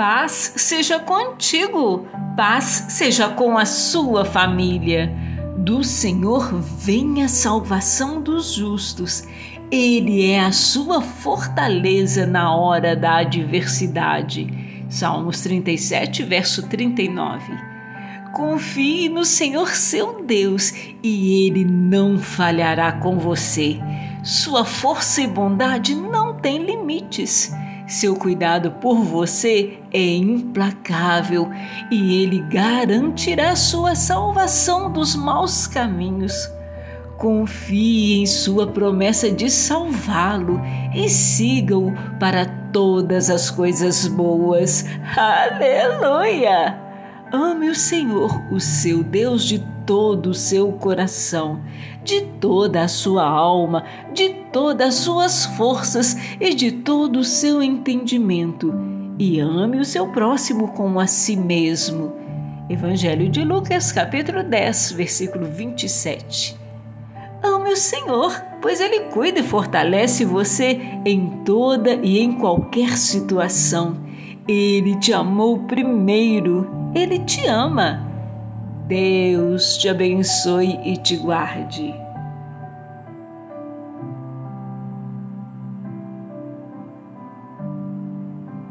Paz seja contigo, paz seja com a sua família. Do Senhor vem a salvação dos justos. Ele é a sua fortaleza na hora da adversidade. Salmos 37, verso 39. Confie no Senhor seu Deus e ele não falhará com você. Sua força e bondade não têm limites. Seu cuidado por você é implacável e ele garantirá sua salvação dos maus caminhos. Confie em sua promessa de salvá-lo e siga-o para todas as coisas boas. Aleluia! Ame o Senhor, o seu Deus, de todo o seu coração, de toda a sua alma, de todas as suas forças e de todo o seu entendimento, e ame o seu próximo como a si mesmo. Evangelho de Lucas, capítulo 10, versículo 27. Ame o Senhor, pois Ele cuida e fortalece você em toda e em qualquer situação. Ele te amou primeiro, Ele te ama. Deus te abençoe e te guarde.